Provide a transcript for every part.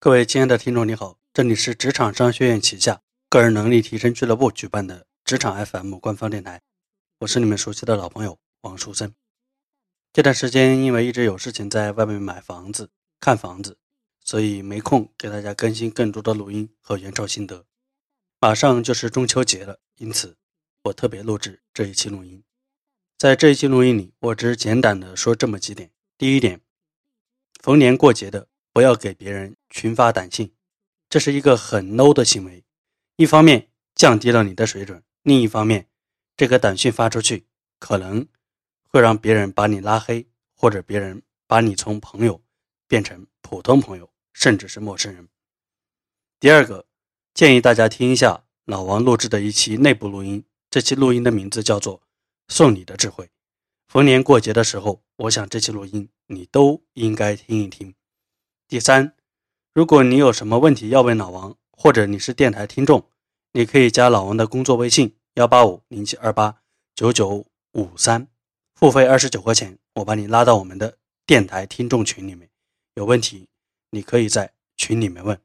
各位亲爱的听众，你好，这里是职场商学院旗下个人能力提升俱乐部举办的职场 FM 官方电台，我是你们熟悉的老朋友王书森。这段时间因为一直有事情在外面买房子、看房子，所以没空给大家更新更多的录音和原创心得。马上就是中秋节了，因此我特别录制这一期录音。在这一期录音里，我只简短的说这么几点：第一点，逢年过节的。不要给别人群发短信，这是一个很 low 的行为。一方面降低了你的水准，另一方面，这个短信发出去可能会让别人把你拉黑，或者别人把你从朋友变成普通朋友，甚至是陌生人。第二个，建议大家听一下老王录制的一期内部录音，这期录音的名字叫做《送你的智慧》。逢年过节的时候，我想这期录音你都应该听一听。第三，如果你有什么问题要问老王，或者你是电台听众，你可以加老王的工作微信幺八五零七二八九九五三，付费二十九块钱，我把你拉到我们的电台听众群里面。有问题，你可以在群里面问。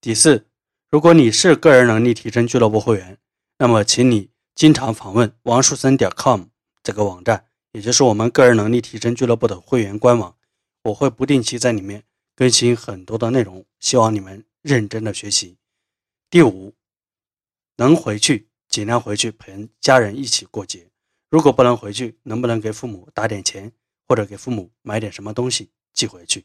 第四，如果你是个人能力提升俱乐部会员，那么请你经常访问王树森点 com 这个网站，也就是我们个人能力提升俱乐部的会员官网，我会不定期在里面。更新很多的内容，希望你们认真的学习。第五，能回去尽量回去陪家人一起过节。如果不能回去，能不能给父母打点钱，或者给父母买点什么东西寄回去？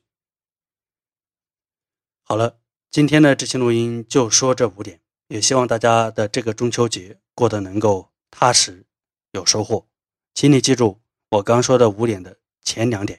好了，今天的这期录音就说这五点，也希望大家的这个中秋节过得能够踏实有收获。请你记住我刚说的五点的前两点。